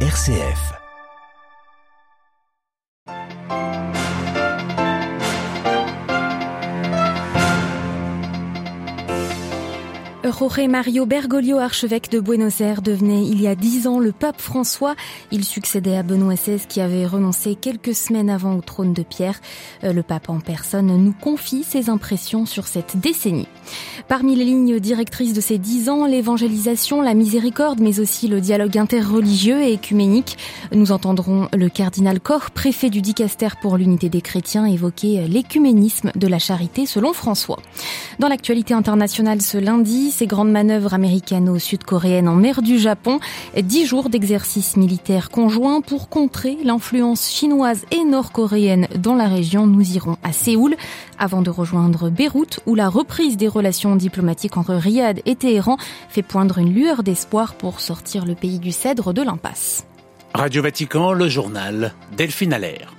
RCF. Jorge Mario Bergoglio, archevêque de Buenos Aires, devenait il y a dix ans le pape François. Il succédait à Benoît XVI qui avait renoncé quelques semaines avant au trône de Pierre. Euh, le pape en personne nous confie ses impressions sur cette décennie. Parmi les lignes directrices de ces dix ans, l'évangélisation, la miséricorde, mais aussi le dialogue interreligieux et écuménique. Nous entendrons le cardinal Koch, préfet du dicaster pour l'unité des chrétiens, évoquer l'écuménisme de la charité selon François. Dans l'actualité internationale ce lundi, ces grandes manœuvres américano-sud-coréennes en mer du Japon, dix jours d'exercices militaires conjoints pour contrer l'influence chinoise et nord-coréenne dans la région. Nous irons à Séoul avant de rejoindre Beyrouth où la reprise des relations diplomatiques entre Riyad et Téhéran fait poindre une lueur d'espoir pour sortir le pays du cèdre de l'impasse. Radio Vatican, le journal Delphine Allaire.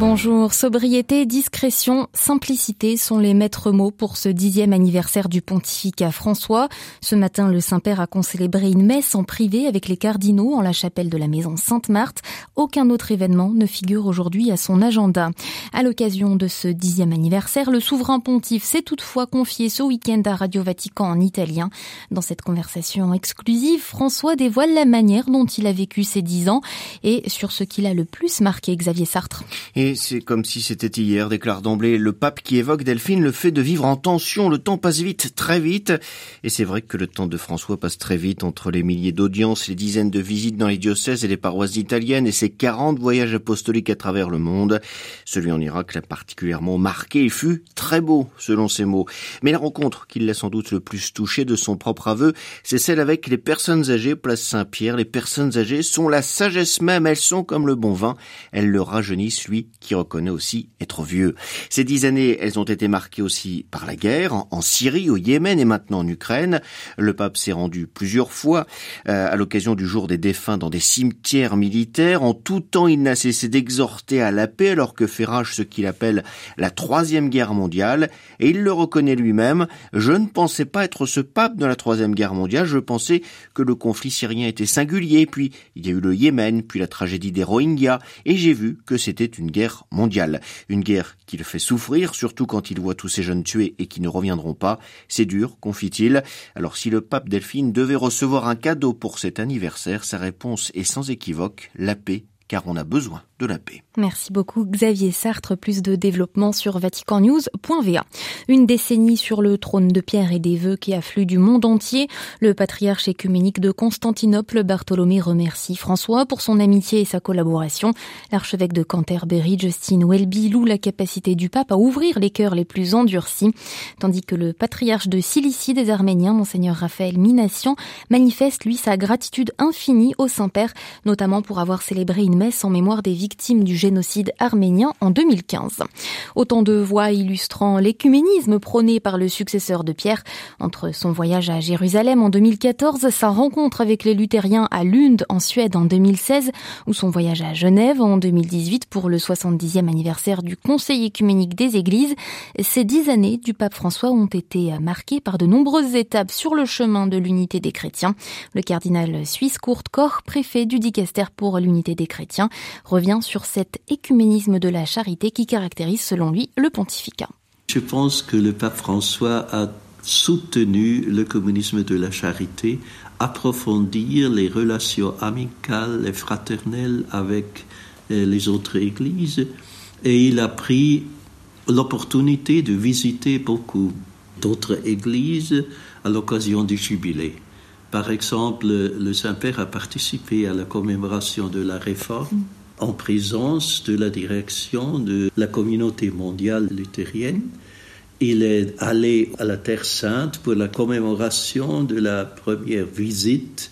Bonjour, sobriété, discrétion, simplicité sont les maîtres mots pour ce dixième anniversaire du pontificat François. Ce matin, le Saint-Père a concélébré une messe en privé avec les cardinaux en la chapelle de la maison Sainte-Marthe. Aucun autre événement ne figure aujourd'hui à son agenda. À l'occasion de ce dixième anniversaire, le souverain pontife s'est toutefois confié ce week-end à Radio Vatican en italien. Dans cette conversation exclusive, François dévoile la manière dont il a vécu ces dix ans et sur ce qu'il a le plus marqué Xavier Sartre c'est comme si c'était hier, déclare d'emblée le pape qui évoque Delphine le fait de vivre en tension. Le temps passe vite, très vite. Et c'est vrai que le temps de François passe très vite entre les milliers d'audiences, les dizaines de visites dans les diocèses et les paroisses italiennes et ses 40 voyages apostoliques à travers le monde. Celui en Irak l'a particulièrement marqué et fut très beau, selon ses mots. Mais la rencontre qui l'a sans doute le plus touché de son propre aveu, c'est celle avec les personnes âgées, place Saint-Pierre. Les personnes âgées sont la sagesse même, elles sont comme le bon vin. Elles le rajeunissent, lui, qui reconnaît aussi être vieux. Ces dix années, elles ont été marquées aussi par la guerre, en Syrie, au Yémen et maintenant en Ukraine. Le pape s'est rendu plusieurs fois euh, à l'occasion du jour des défunts dans des cimetières militaires. En tout temps, il n'a cessé d'exhorter à la paix alors que fait rage ce qu'il appelle la troisième guerre mondiale. Et il le reconnaît lui-même. Je ne pensais pas être ce pape dans la troisième guerre mondiale. Je pensais que le conflit syrien était singulier. Puis il y a eu le Yémen, puis la tragédie des Rohingyas. Et j'ai vu que c'était une guerre mondiale. Une guerre qui le fait souffrir, surtout quand il voit tous ces jeunes tués et qui ne reviendront pas. C'est dur, confie-t-il. Alors si le pape Delphine devait recevoir un cadeau pour cet anniversaire, sa réponse est sans équivoque la paix, car on a besoin de la paix. Merci beaucoup Xavier Sartre. Plus de développement sur vaticannews.va. Une décennie sur le trône de Pierre et des vœux qui affluent du monde entier. Le patriarche écuménique de Constantinople, Bartholomé, remercie François pour son amitié et sa collaboration. L'archevêque de Canterbury, Justin Welby, loue la capacité du pape à ouvrir les cœurs les plus endurcis. Tandis que le patriarche de Cilicie des Arméniens, Monseigneur Raphaël Minassian, manifeste lui sa gratitude infinie au Saint-Père, notamment pour avoir célébré une messe en mémoire des victimes du génocide arménien en 2015. Autant de voix illustrant l'écuménisme prôné par le successeur de Pierre entre son voyage à Jérusalem en 2014, sa rencontre avec les luthériens à Lund en Suède en 2016 ou son voyage à Genève en 2018 pour le 70e anniversaire du Conseil écuménique des Églises. Ces dix années du pape François ont été marquées par de nombreuses étapes sur le chemin de l'unité des chrétiens. Le cardinal suisse Kurt Koch, préfet du dicaster pour l'unité des chrétiens, revient sur écuménisme de la charité qui caractérise selon lui le pontificat. Je pense que le pape François a soutenu le communisme de la charité, approfondir les relations amicales et fraternelles avec euh, les autres églises, et il a pris l'opportunité de visiter beaucoup d'autres églises à l'occasion du jubilé. Par exemple, le Saint-Père a participé à la commémoration de la réforme en présence de la direction de la communauté mondiale luthérienne. Il est allé à la Terre Sainte pour la commémoration de la première visite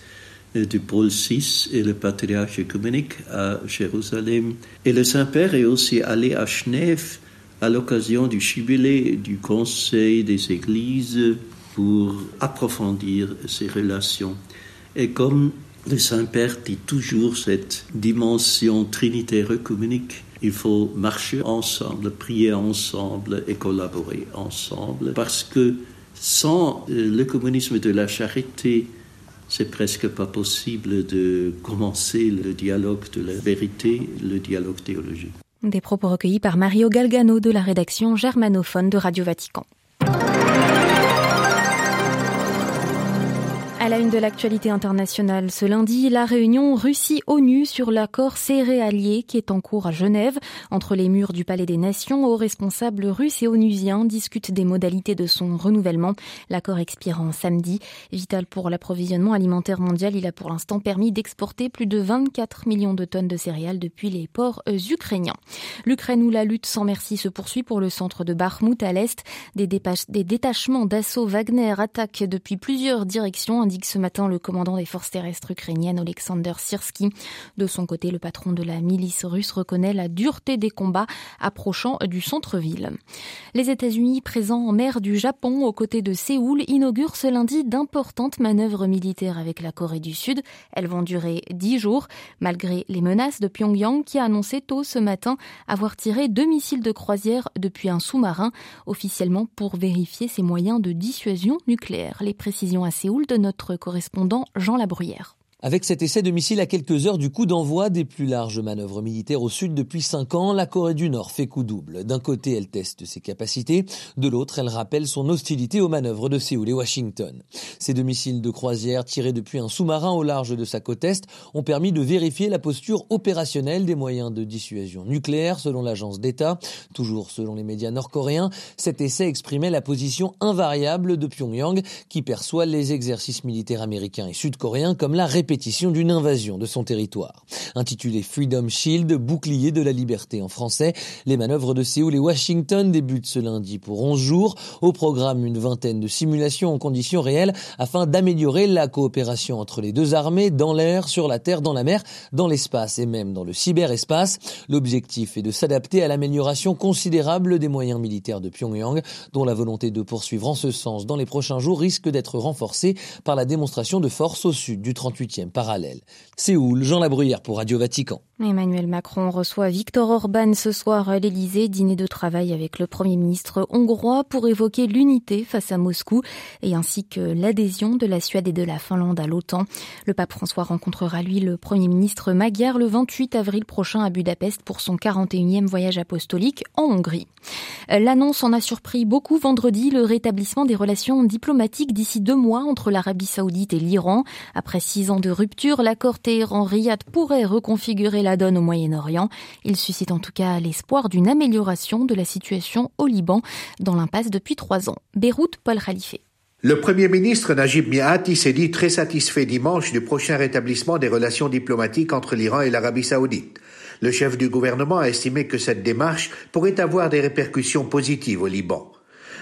du Paul VI et le patriarche œcuménique à Jérusalem. Et le Saint-Père est aussi allé à Genève à l'occasion du jubilé du Conseil des Églises pour approfondir ces relations. Et comme le Saint-Père dit toujours cette dimension trinitaire œcuménique. Il faut marcher ensemble, prier ensemble et collaborer ensemble parce que sans euh, le communisme de la charité, c'est presque pas possible de commencer le dialogue de la vérité, le dialogue théologique. Des propos recueillis par Mario Galgano de la rédaction germanophone de Radio Vatican. À la une de l'actualité internationale ce lundi, la réunion Russie-ONU sur l'accord céréalier qui est en cours à Genève. Entre les murs du Palais des Nations, aux responsables russes et onusiens discutent des modalités de son renouvellement. L'accord expirant samedi. Vital pour l'approvisionnement alimentaire mondial, il a pour l'instant permis d'exporter plus de 24 millions de tonnes de céréales depuis les ports euh, ukrainiens. L'Ukraine où la lutte sans merci se poursuit pour le centre de Bakhmut à l'est. Des, des détachements d'assaut Wagner attaquent depuis plusieurs directions ce matin le commandant des forces terrestres ukrainiennes Alexander Sirsky. De son côté, le patron de la milice russe reconnaît la dureté des combats approchant du centre-ville. Les États-Unis, présents en mer du Japon aux côtés de Séoul, inaugurent ce lundi d'importantes manœuvres militaires avec la Corée du Sud. Elles vont durer dix jours, malgré les menaces de Pyongyang qui a annoncé tôt ce matin avoir tiré deux missiles de croisière depuis un sous-marin, officiellement pour vérifier ses moyens de dissuasion nucléaire. Les précisions à Séoul de notre correspondant Jean Labruyère. Avec cet essai de missile à quelques heures du coup d'envoi des plus larges manœuvres militaires au sud depuis cinq ans, la Corée du Nord fait coup double. D'un côté, elle teste ses capacités, de l'autre, elle rappelle son hostilité aux manœuvres de Séoul et Washington. Ces deux missiles de croisière tirés depuis un sous-marin au large de sa côte est ont permis de vérifier la posture opérationnelle des moyens de dissuasion nucléaire selon l'agence d'État. Toujours selon les médias nord-coréens, cet essai exprimait la position invariable de Pyongyang qui perçoit les exercices militaires américains et sud-coréens comme la répétition d'une invasion de son territoire. Intitulé Freedom Shield, bouclier de la liberté en français, les manœuvres de Séoul et Washington débutent ce lundi pour 11 jours. Au programme, une vingtaine de simulations en conditions réelles afin d'améliorer la coopération entre les deux armées dans l'air, sur la terre, dans la mer, dans l'espace et même dans le cyberespace. L'objectif est de s'adapter à l'amélioration considérable des moyens militaires de Pyongyang, dont la volonté de poursuivre en ce sens dans les prochains jours risque d'être renforcée par la démonstration de force au sud du 38 parallèle. Séoul, Jean Labruyère pour Radio Vatican. Emmanuel Macron reçoit Victor Orban ce soir à l'Elysée, dîner de travail avec le Premier ministre hongrois pour évoquer l'unité face à Moscou et ainsi que l'adhésion de la Suède et de la Finlande à l'OTAN. Le pape François rencontrera lui le Premier ministre magyar le 28 avril prochain à Budapest pour son 41e voyage apostolique en Hongrie. L'annonce en a surpris beaucoup vendredi, le rétablissement des relations diplomatiques d'ici deux mois entre l'Arabie saoudite et l'Iran. Après six ans de rupture, l'accord Téhéran-Riyad pourrait reconfigurer la donne au Moyen-Orient. Il suscite en tout cas l'espoir d'une amélioration de la situation au Liban, dans l'impasse depuis trois ans. Beyrouth, Paul Khalife. Le Premier ministre Najib Miati s'est dit très satisfait dimanche du prochain rétablissement des relations diplomatiques entre l'Iran et l'Arabie saoudite. Le chef du gouvernement a estimé que cette démarche pourrait avoir des répercussions positives au Liban.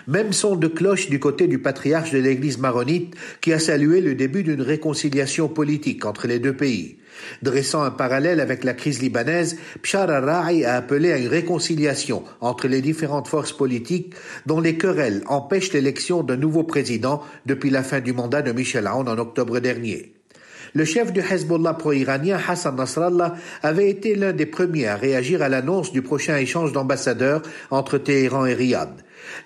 Même son de cloche du côté du patriarche de l'église maronite qui a salué le début d'une réconciliation politique entre les deux pays. Dressant un parallèle avec la crise libanaise, Bshar al-Ra'i a appelé à une réconciliation entre les différentes forces politiques dont les querelles empêchent l'élection d'un nouveau président depuis la fin du mandat de Michel Aoun en octobre dernier. Le chef du Hezbollah pro-iranien, Hassan Nasrallah, avait été l'un des premiers à réagir à l'annonce du prochain échange d'ambassadeurs entre Téhéran et Riyad.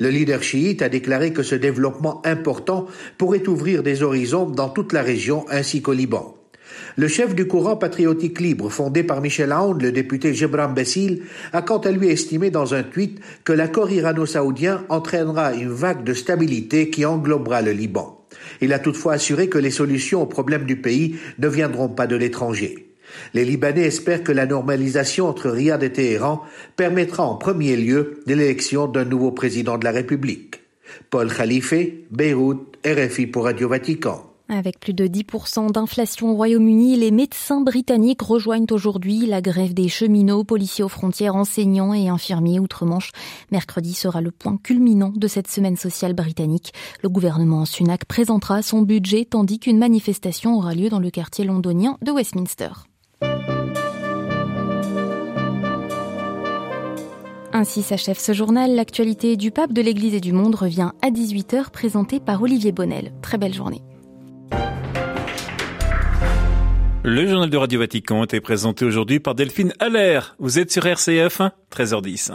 Le leader chiite a déclaré que ce développement important pourrait ouvrir des horizons dans toute la région ainsi qu'au Liban. Le chef du courant patriotique libre fondé par Michel Aoun, le député Gebram Bessil, a quant à lui estimé dans un tweet que l'accord irano-saoudien entraînera une vague de stabilité qui englobera le Liban. Il a toutefois assuré que les solutions aux problèmes du pays ne viendront pas de l'étranger. Les Libanais espèrent que la normalisation entre Riyad et Téhéran permettra en premier lieu l'élection d'un nouveau président de la République. Paul Khalife, Beyrouth, RFI pour Radio Vatican. Avec plus de 10% d'inflation au Royaume-Uni, les médecins britanniques rejoignent aujourd'hui la grève des cheminots, policiers aux frontières, enseignants et infirmiers outre-Manche. Mercredi sera le point culminant de cette semaine sociale britannique. Le gouvernement Sunak présentera son budget tandis qu'une manifestation aura lieu dans le quartier londonien de Westminster. Ainsi s'achève ce journal. L'actualité du pape de l'Église et du monde revient à 18h, présenté par Olivier Bonnel. Très belle journée. Le journal de Radio Vatican était présenté aujourd'hui par Delphine Allaire. Vous êtes sur RCF, 13h10.